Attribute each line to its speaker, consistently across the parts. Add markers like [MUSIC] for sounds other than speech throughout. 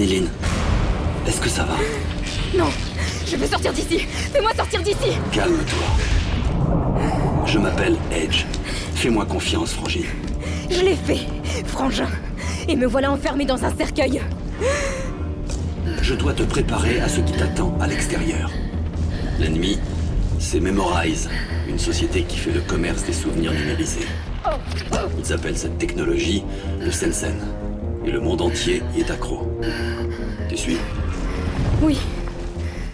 Speaker 1: Niline, est-ce que ça va?
Speaker 2: Non Je veux sortir d'ici Fais-moi sortir d'ici
Speaker 1: Calme-toi. Je m'appelle Edge. Fais-moi confiance, Frangine.
Speaker 2: Je l'ai fait, frangin. Et me voilà enfermé dans un cercueil.
Speaker 1: Je dois te préparer à ce qui t'attend à l'extérieur. L'ennemi, c'est Memorize, une société qui fait le commerce des souvenirs numérisés. Ils appellent cette technologie le Sensen. Et le monde entier y est accro. Tu suis
Speaker 2: Oui.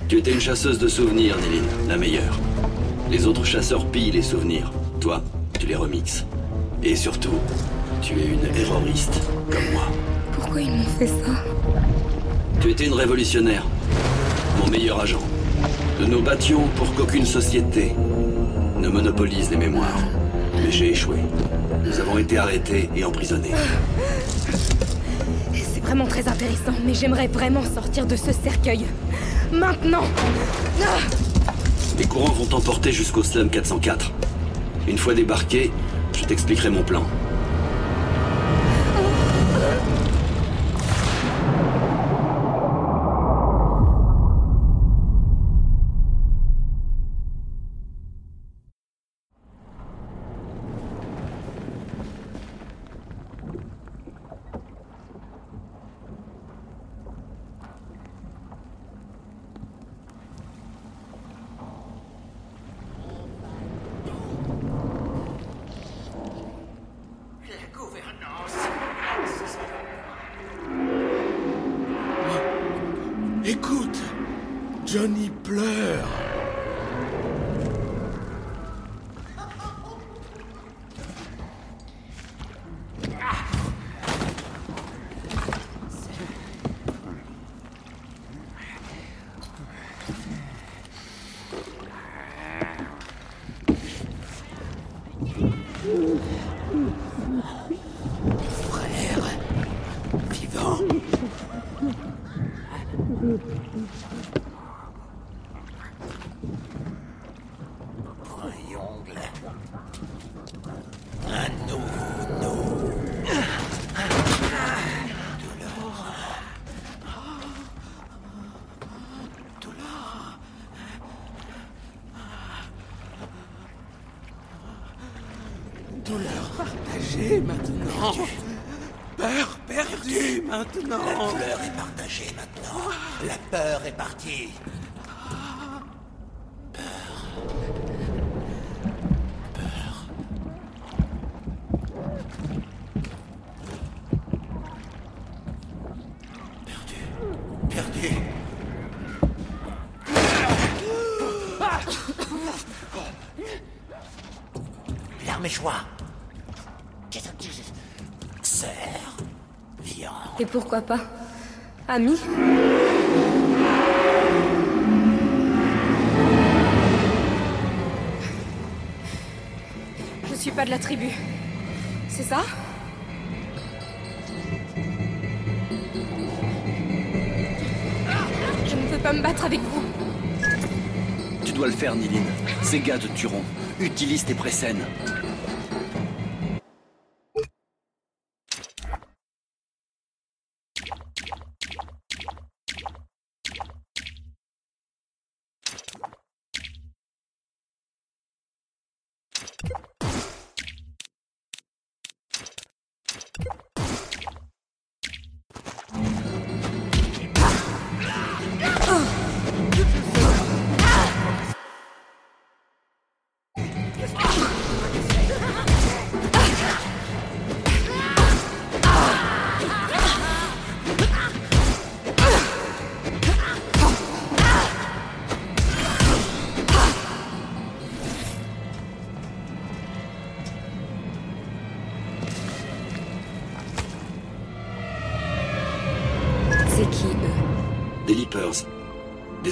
Speaker 1: Tu étais une chasseuse de souvenirs, Niline, la meilleure. Les autres chasseurs pillent les souvenirs. Toi, tu les remixes. Et surtout, tu es une erroriste, comme moi.
Speaker 2: Pourquoi ils m'ont fait ça?
Speaker 1: Tu étais une révolutionnaire. Mon meilleur agent. Nous nous battions pour qu'aucune société ne monopolise les mémoires. Mais j'ai échoué. Nous avons été arrêtés et emprisonnés.
Speaker 2: Vraiment très intéressant, mais j'aimerais vraiment sortir de ce cercueil. Maintenant Ah
Speaker 1: Les courants vont t'emporter jusqu'au Slum 404. Une fois débarqué, je t'expliquerai mon plan.
Speaker 3: Peur perdue
Speaker 4: La
Speaker 3: maintenant.
Speaker 4: douleur est partagée maintenant. La peur est partie.
Speaker 2: Pourquoi pas Ami Je suis pas de la tribu. C'est ça? Je ne veux pas me battre avec vous.
Speaker 1: Tu dois le faire, Niline. Ces gars te tueront. Utilise tes précènes.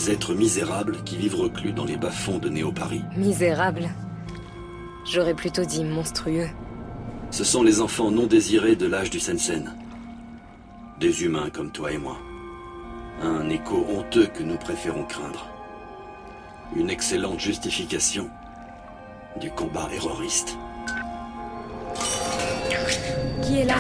Speaker 1: Des êtres misérables qui vivent reclus dans les bas-fonds de Néo-Paris.
Speaker 2: Misérables. J'aurais plutôt dit monstrueux.
Speaker 1: Ce sont les enfants non désirés de l'âge du Sensen. Des humains comme toi et moi. Un écho honteux que nous préférons craindre. Une excellente justification du combat erroriste.
Speaker 2: Qui est là?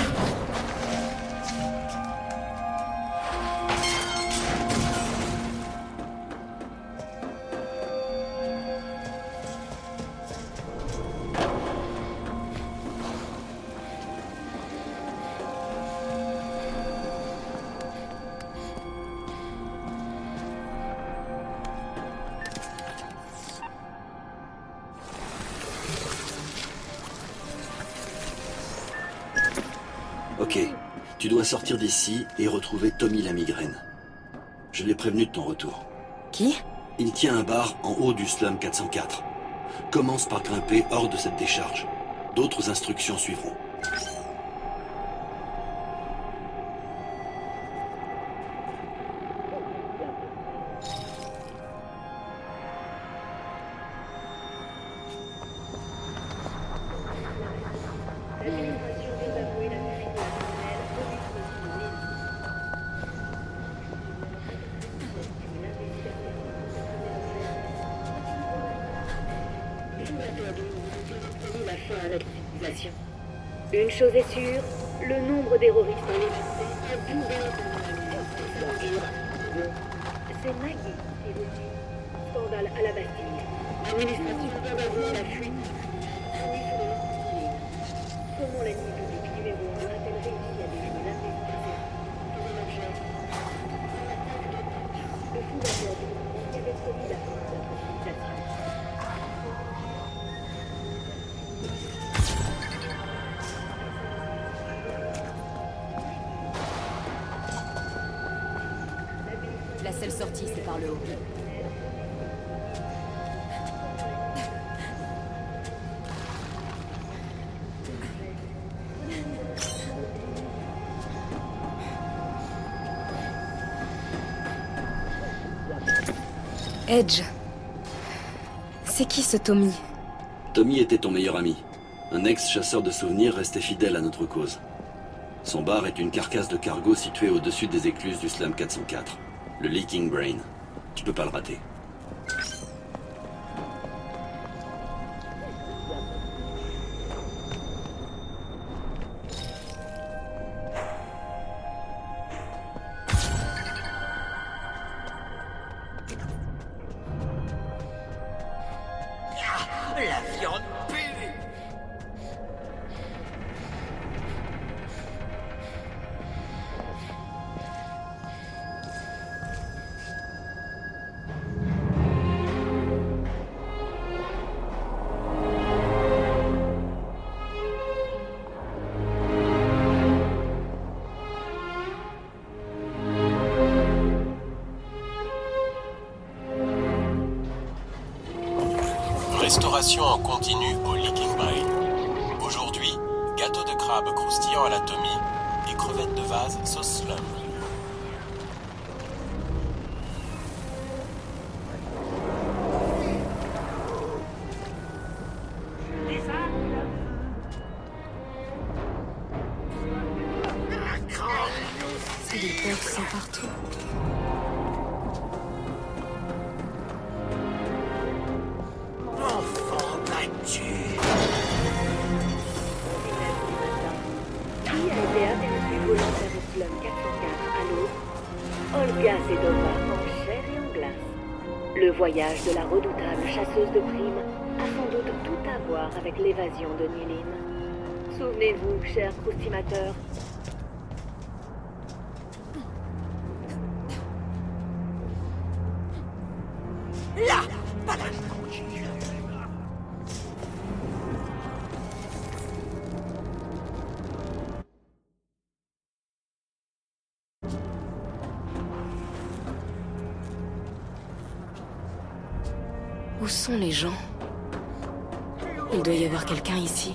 Speaker 1: Et retrouver Tommy la migraine. Je l'ai prévenu de ton retour.
Speaker 2: Qui?
Speaker 1: Il tient un bar en haut du slum 404. Commence par grimper hors de cette décharge. D'autres instructions suivront.
Speaker 5: Une chose est sûre, le nombre terroristes en Égypte C'est Maggie qui est venue. Scandale à la Bastille. Administration vient d'avouer la fuite. Comment la nuit
Speaker 2: Edge. C'est qui ce Tommy?
Speaker 1: Tommy était ton meilleur ami. Un ex-chasseur de souvenirs resté fidèle à notre cause. Son bar est une carcasse de cargo située au-dessus des écluses du Slam 404. Le Leaking Brain. Tu peux pas le rater.
Speaker 6: En continu au Leaking Brain. Aujourd'hui, gâteau de crabe croustillant à la Tommy et crevettes de vase sauce
Speaker 5: à l'eau Olga Sedova en chair et en glace. Le voyage de la redoutable chasseuse de primes a sans doute tout à voir avec l'évasion de Nilin. Souvenez-vous, chers croustimateurs,
Speaker 2: les gens Il doit y avoir quelqu'un ici.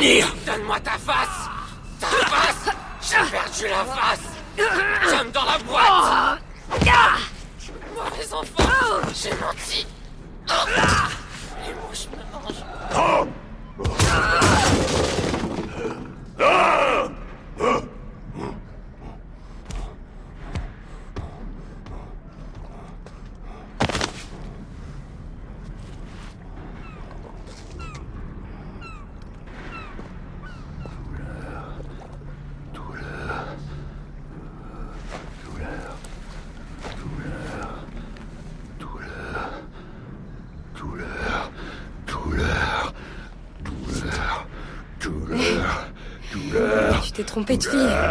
Speaker 7: Punir.
Speaker 4: Donne-moi ta face. Ta face. J'ai perdu la face. Comme dans la boîte. Mauvais enfant. J'ai menti. Les mouches me mangent
Speaker 2: Tu t'es trompé de fille.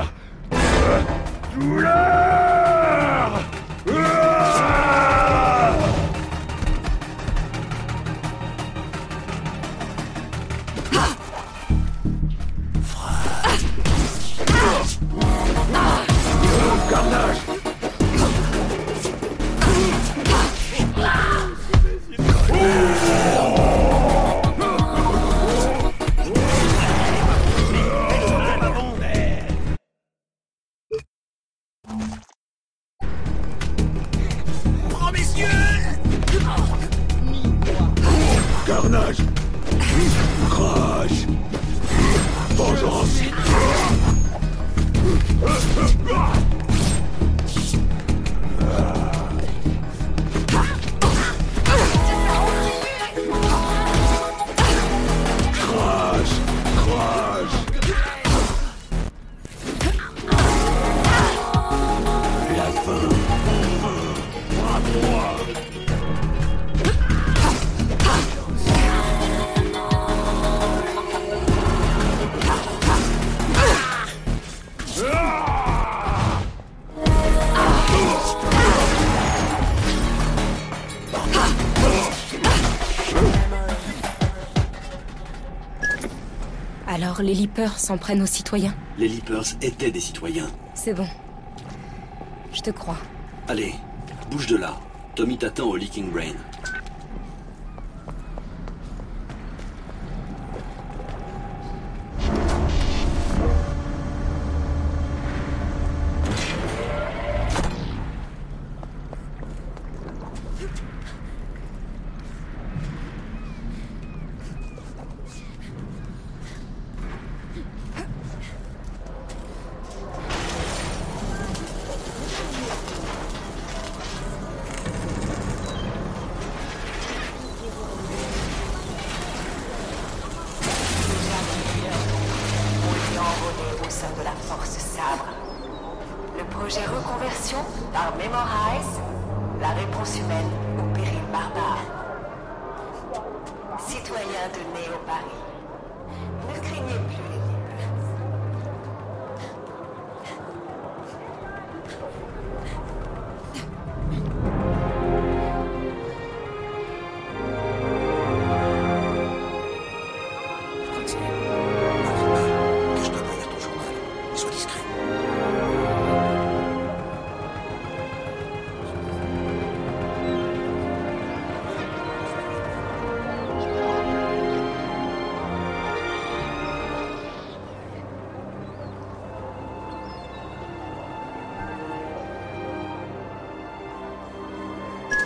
Speaker 2: Alors les Leapers s'en prennent aux citoyens.
Speaker 7: Les Leapers étaient des citoyens.
Speaker 2: C'est bon. Je te crois.
Speaker 7: Allez, bouge de là. Tommy t'attend au Leaking Brain.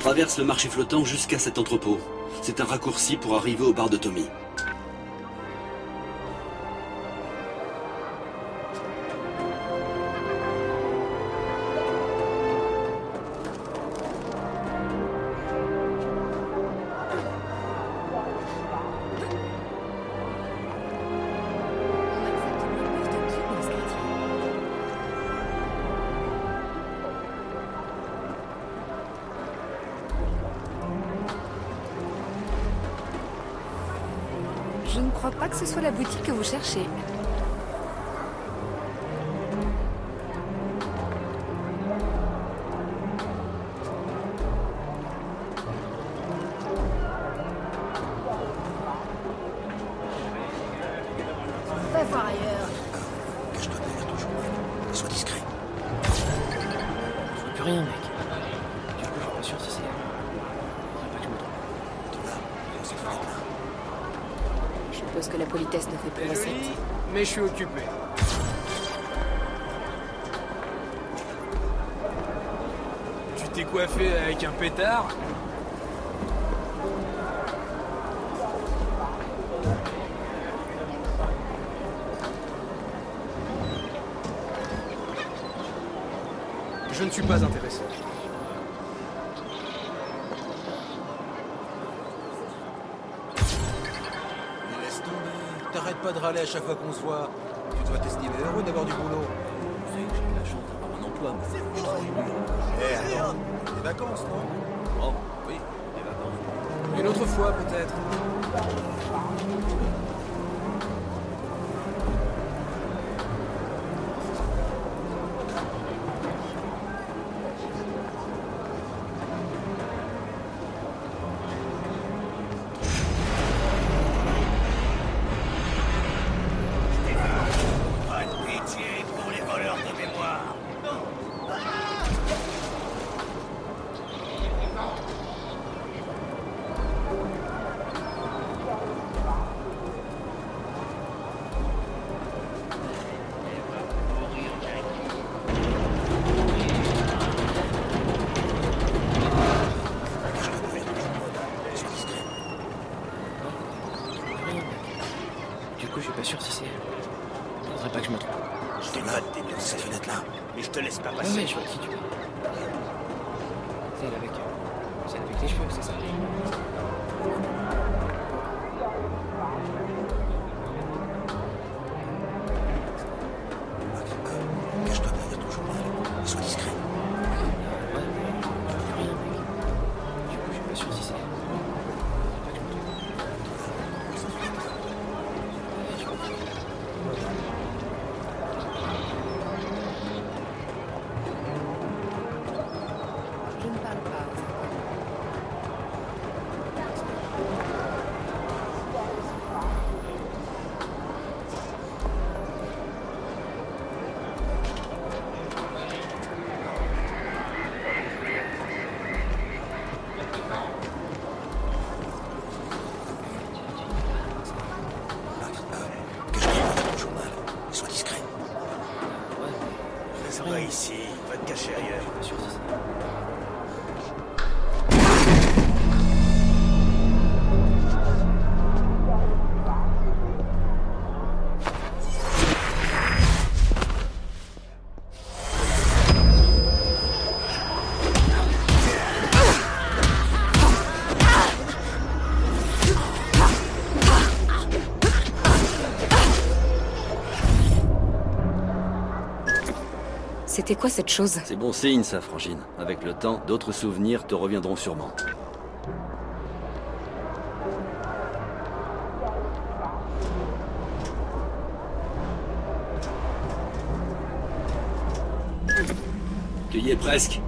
Speaker 7: Traverse le marché flottant jusqu'à cet entrepôt. C'est un raccourci pour arriver au bar de Tommy.
Speaker 8: Vous cherchez.
Speaker 9: Tu t'es coiffé avec un pétard Je ne suis pas intéressé.
Speaker 10: Mais laisse tomber. T'arrêtes pas de râler à chaque fois qu'on se voit. Tu dois t'estimer heureux d'avoir du boulot.
Speaker 1: Mais je travaille plus.
Speaker 10: Eh, attends. Des vacances, non
Speaker 1: Oh, oui, les vacances.
Speaker 9: Une autre fois, peut-être.
Speaker 3: Pas
Speaker 8: sûr si c'est. elle. Faudrait pas que je me trompe.
Speaker 3: Je note, t'es bien cette fenêtre-là. Mais je te laisse pas
Speaker 8: Ouais,
Speaker 3: passer.
Speaker 8: ouais, je vois qui tu es. Celle avec. euh, Celle avec les cheveux, c'est ça
Speaker 2: C'était quoi cette chose?
Speaker 1: C'est bon signe, ça, Frangine. Avec le temps, d'autres souvenirs te reviendront sûrement. Tu y es presque.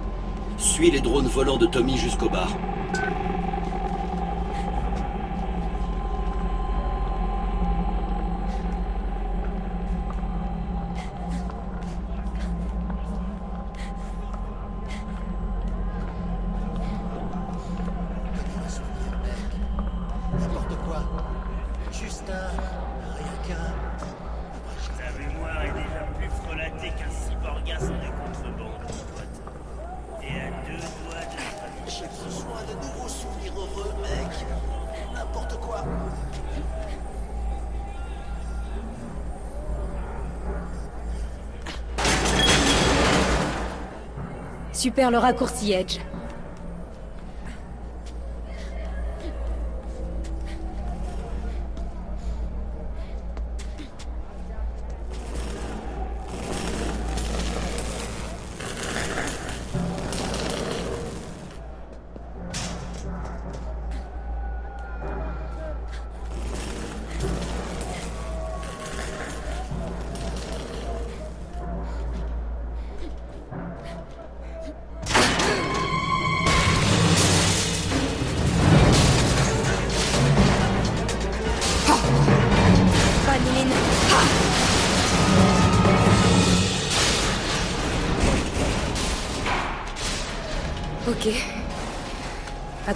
Speaker 1: Suis les drones volants de Tommy jusqu'au bar.
Speaker 2: Super le raccourci Edge.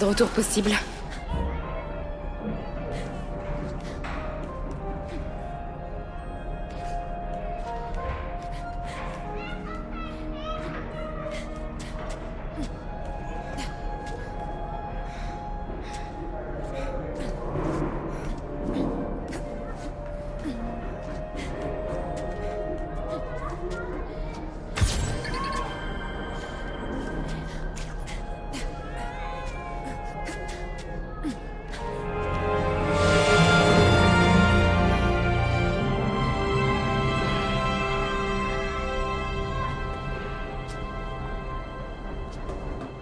Speaker 2: Retour possible.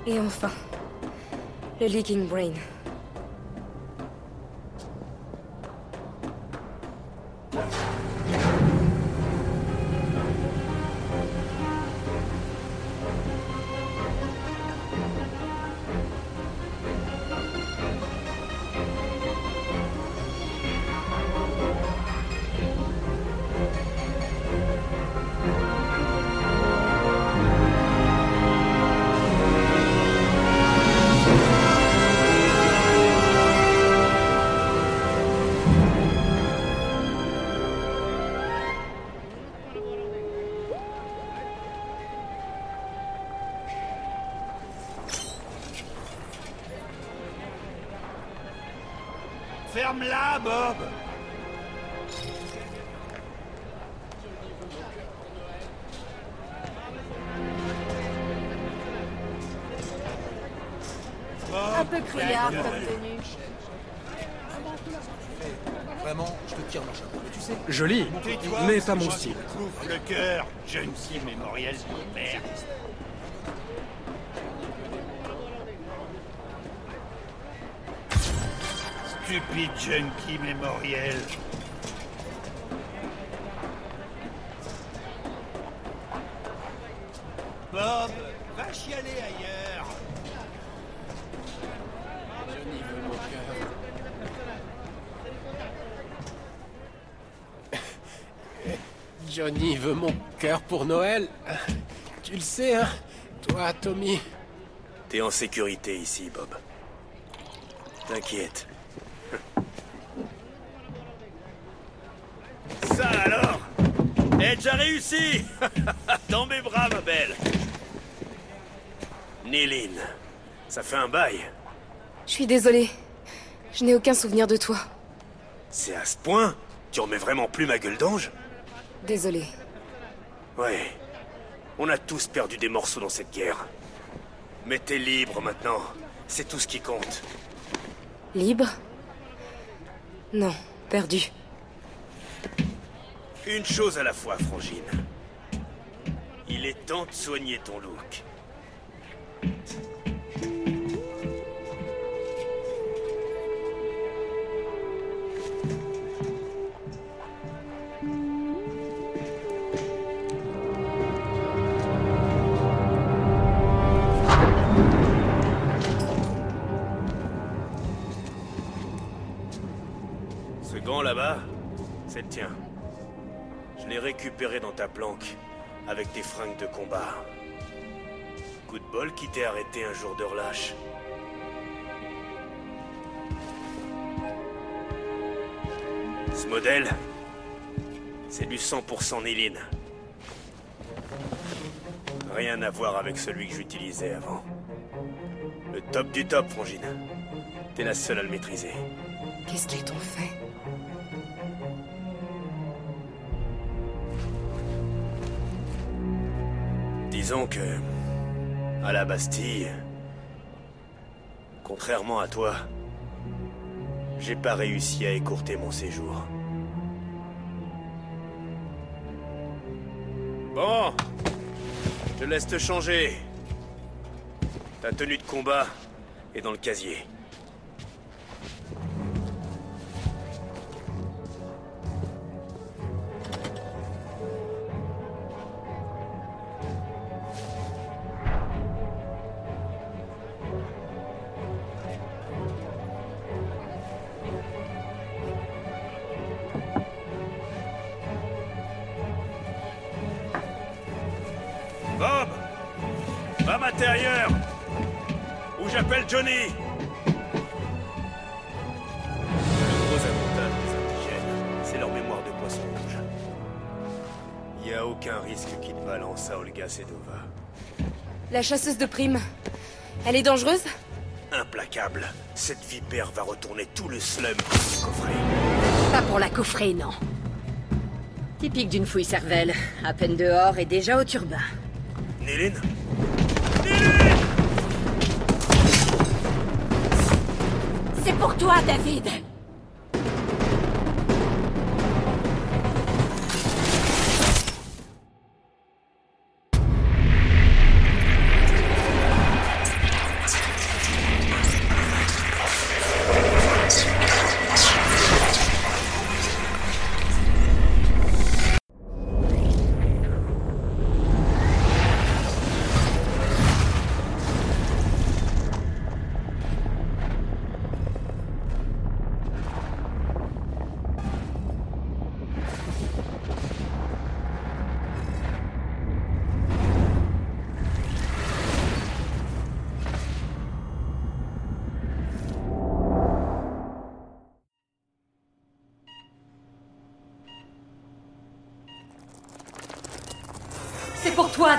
Speaker 2: Et enfin, le Leaking Brain.
Speaker 11: Un peu criard comme tenue.
Speaker 12: Vraiment, je te tire mon chapeau. Mais tu sais,
Speaker 9: Joli, mais pas mon
Speaker 10: je
Speaker 9: style.
Speaker 10: le cœur, jeune fille mémorielle de merde. Stupide junkie mémoriel. Bob, va chialer ailleurs.
Speaker 13: Johnny veut mon cœur. Johnny veut mon cœur pour Noël. Tu le sais, hein Toi, Tommy.
Speaker 14: T'es en sécurité ici, Bob. T'inquiète.
Speaker 10: Ça alors Eh, déjà réussi [LAUGHS] Dans mes bras, ma belle
Speaker 14: Néline, ça fait un bail.
Speaker 2: Je suis désolée. Je n'ai aucun souvenir de toi.
Speaker 14: C'est à ce point Tu remets vraiment plus ma gueule d'ange
Speaker 2: Désolée.
Speaker 14: Ouais. On a tous perdu des morceaux dans cette guerre. Mais t'es libre maintenant. C'est tout ce qui compte.
Speaker 2: Libre? Non, perdu.
Speaker 14: Une chose à la fois, Frangine. Il est temps de soigner ton look. Planque, avec tes fringues de combat. Coup de bol qui t'est arrêté un jour de relâche. Ce modèle, c'est du 100% Néline. Rien à voir avec celui que j'utilisais avant. Le top du top, Frangine. T'es la seule à le maîtriser.
Speaker 2: Qu'est-ce qu'ils t'ont fait?
Speaker 14: Disons que, à la Bastille, contrairement à toi, j'ai pas réussi à écourter mon séjour. Bon, je laisse te changer. Ta tenue de combat est dans le casier.
Speaker 2: Chasseuse de primes. Elle est dangereuse
Speaker 14: Implacable, cette vipère va retourner tout le slum du coffret.
Speaker 15: Pas pour la coffrer, non. Typique d'une fouille cervelle. À peine dehors et déjà au turbin.
Speaker 14: Néline
Speaker 15: C'est pour toi, David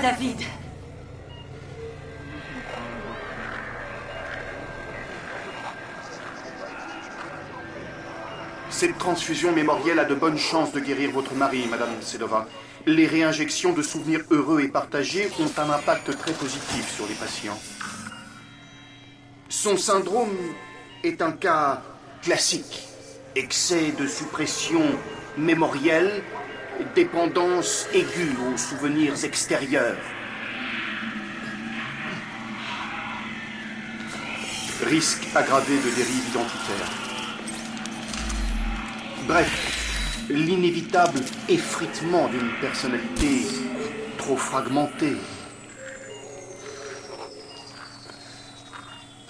Speaker 15: David.
Speaker 16: Cette transfusion mémorielle a de bonnes chances de guérir votre mari, Madame Sedova. Les réinjections de souvenirs heureux et partagés ont un impact très positif sur les patients. Son syndrome est un cas classique. Excès de suppression mémorielle, dépendance aiguë aux souvenirs extérieurs. Risque aggravé de dérive identitaire. Bref, l'inévitable effritement d'une personnalité trop fragmentée.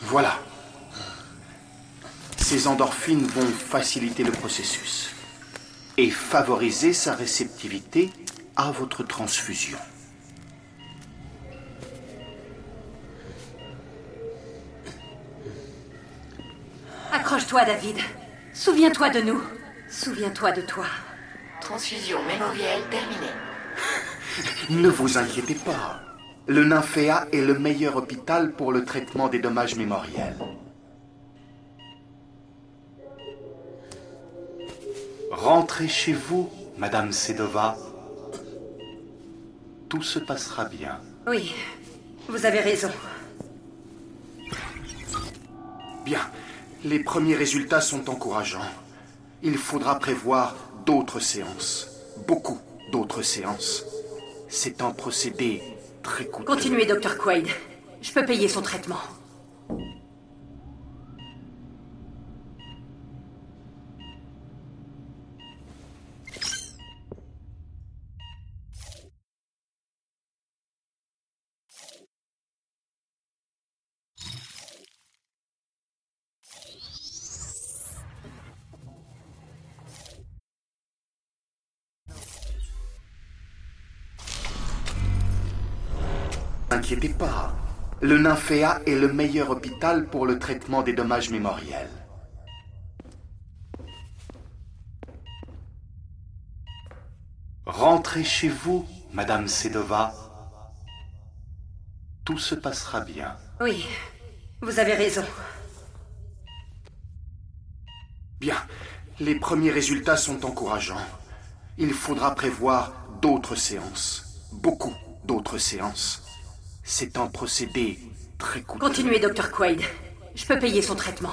Speaker 16: Voilà. Ces endorphines vont faciliter le processus et favoriser sa réceptivité à votre transfusion.
Speaker 15: Accroche-toi, David. Souviens-toi de nous. Souviens-toi de toi.
Speaker 7: Transfusion mémorielle terminée.
Speaker 16: Ne vous inquiétez pas. Le Nymphéa est le meilleur hôpital pour le traitement des dommages mémoriels. Rentrez chez vous, Madame Sedova. Tout se passera bien.
Speaker 15: Oui, vous avez raison.
Speaker 16: Bien. Les premiers résultats sont encourageants. Il faudra prévoir d'autres séances. Beaucoup d'autres séances. C'est un procédé très coûteux.
Speaker 15: Continuez, Dr. Quaid. Je peux payer son traitement.
Speaker 16: Le Nymphéa est le meilleur hôpital pour le traitement des dommages mémoriels. Rentrez chez vous, Madame Sedova. Tout se passera bien.
Speaker 15: Oui, vous avez raison.
Speaker 16: Bien. Les premiers résultats sont encourageants. Il faudra prévoir d'autres séances. Beaucoup d'autres séances. C'est un procédé très coûteux.
Speaker 15: Continuez, Dr. Quaid. Je peux payer son traitement.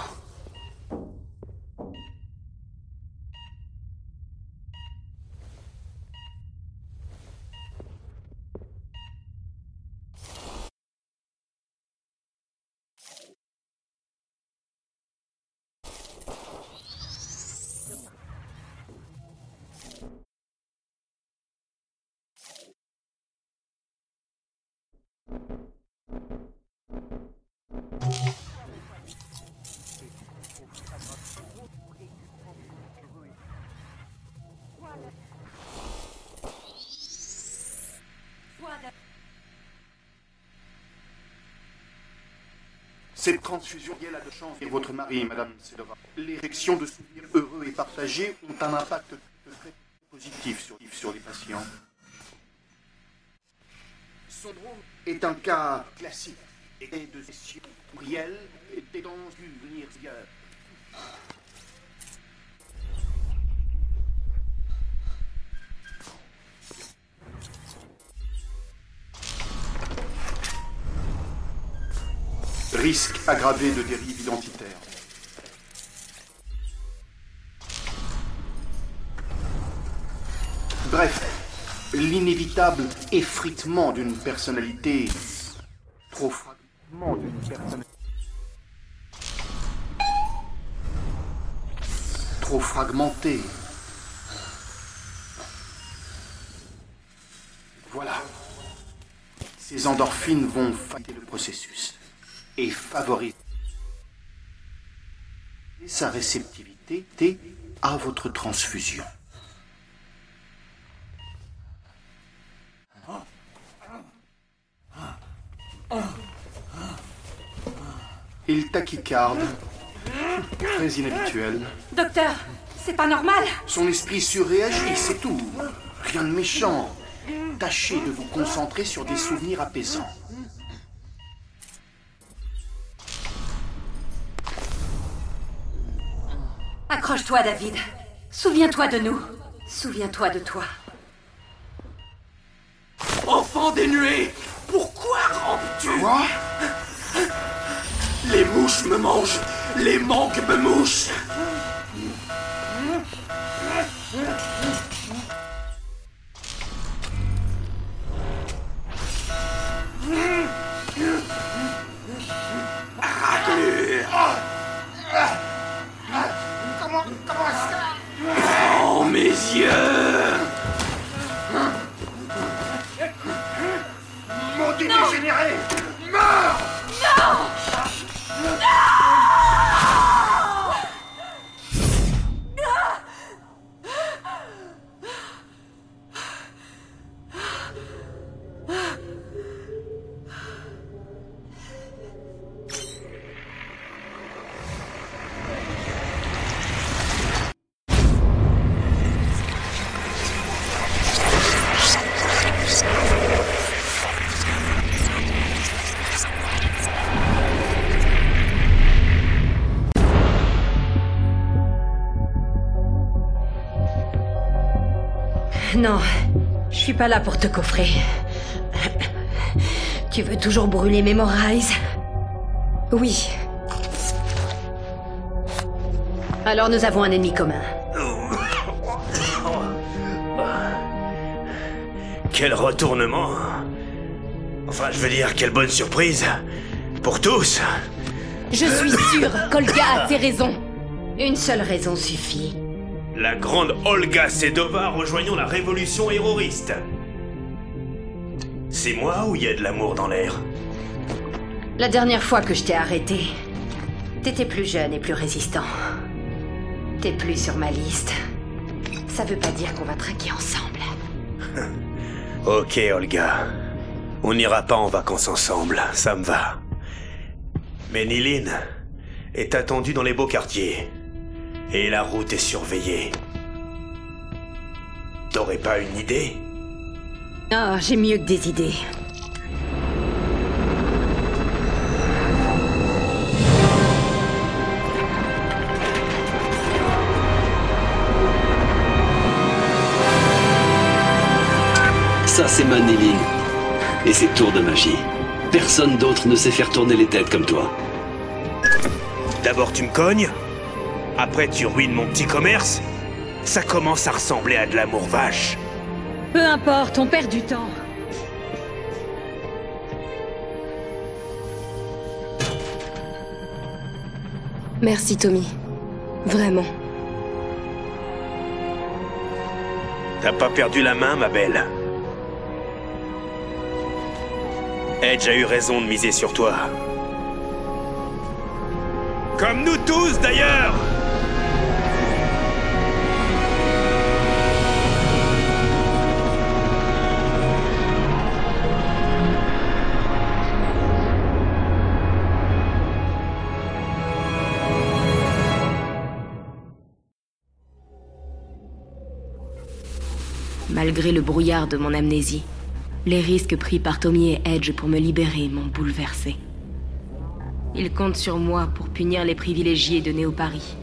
Speaker 16: Cette transfusion liée a de chance et votre mari, Madame Sedova. L'érection de souvenirs heureux et partagés ont un impact très positif sur, les patients. Son drôme est un cas classique et de session réelle et d'étendue Risque aggravé de dérive identitaire. Bref, l'inévitable effritement d'une personnalité trop fragmentée. Voilà. Ces endorphines vont faciliter le processus et favoriser sa réceptivité à votre transfusion. Il tachycarde, très inhabituel.
Speaker 15: Docteur, c'est pas normal.
Speaker 16: Son esprit surréagit, c'est tout. Rien de méchant. tâchez de vous concentrer sur des souvenirs apaisants.
Speaker 15: Accroche-toi, David. Souviens-toi de nous. Souviens-toi de toi.
Speaker 1: Enfant des nuées Pourquoi rampes-tu?
Speaker 16: Quoi?
Speaker 1: Les mouches me mangent Les manques me mouchent Oh
Speaker 15: pas là pour te coffrer. Tu veux toujours brûler Memorize Oui. Alors nous avons un ennemi commun.
Speaker 14: Quel retournement Enfin, je veux dire, quelle bonne surprise Pour tous
Speaker 2: Je suis sûre qu'Olga a ses raisons.
Speaker 15: Une seule raison suffit.
Speaker 14: La grande Olga Sedova rejoignant la révolution héroïste. C'est moi ou il y a de l'amour dans l'air
Speaker 15: La dernière fois que je t'ai arrêté, t'étais plus jeune et plus résistant. T'es plus sur ma liste. Ça veut pas dire qu'on va traquer ensemble. [LAUGHS]
Speaker 14: Ok, Olga. On n'ira pas en vacances ensemble, ça me va. Mais Niline est attendue dans les beaux quartiers. Et la route est surveillée. T'aurais pas une idée?
Speaker 15: Ah, j'ai mieux que des idées.
Speaker 1: Ça, c'est ma Néline. Et ses tours de magie. Personne d'autre ne sait faire tourner les têtes comme toi.
Speaker 14: D'abord tu me cognes, après tu ruines mon petit commerce. Ça commence à ressembler à de l'amour vache.
Speaker 15: Peu importe, on perd du temps.
Speaker 2: Merci, Tommy. Vraiment.
Speaker 14: T'as pas perdu la main, ma belle. Edge a eu raison de miser sur toi. Comme nous tous, d'ailleurs
Speaker 2: Malgré le brouillard de mon amnésie, les risques pris par Tommy et Edge pour me libérer m'ont bouleversé. Ils comptent sur moi pour punir les privilégiés de Néo-Paris.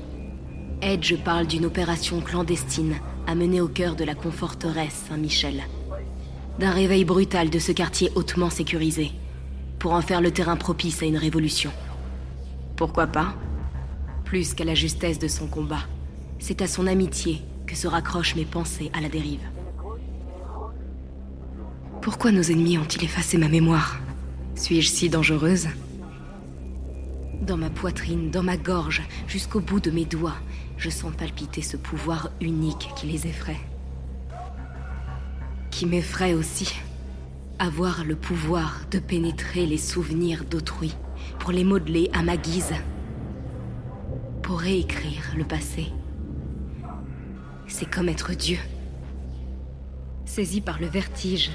Speaker 2: Edge parle d'une opération clandestine à mener au cœur de la conforteresse Saint-Michel. D'un réveil brutal de ce quartier hautement sécurisé, pour en faire le terrain propice à une révolution. Pourquoi pas? Plus qu'à la justesse de son combat, c'est à son amitié que se raccrochent mes pensées à la dérive. Pourquoi nos ennemis ont-ils effacé ma mémoire Suis-je si dangereuse Dans ma poitrine, dans ma gorge, jusqu'au bout de mes doigts, je sens palpiter ce pouvoir unique qui les effraie. Qui m'effraie aussi. Avoir le pouvoir de pénétrer les souvenirs d'autrui, pour les modeler à ma guise. Pour réécrire le passé. C'est comme être Dieu. Saisi par le vertige,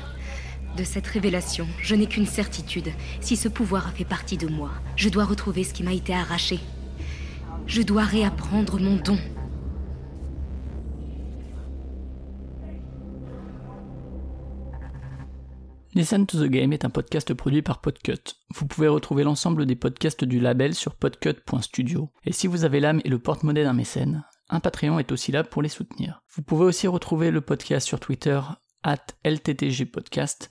Speaker 2: de cette révélation, je n'ai qu'une certitude. Si ce pouvoir a fait partie de moi, je dois retrouver ce qui m'a été arraché. Je dois réapprendre mon don.
Speaker 17: Listen to the Game est un podcast produit par Podcut. Vous pouvez retrouver l'ensemble des podcasts du label sur podcut.studio. Et si vous avez l'âme et le porte-monnaie d'un mécène, un Patreon est aussi là pour les soutenir. Vous pouvez aussi retrouver le podcast sur Twitter, at LTTG Podcast,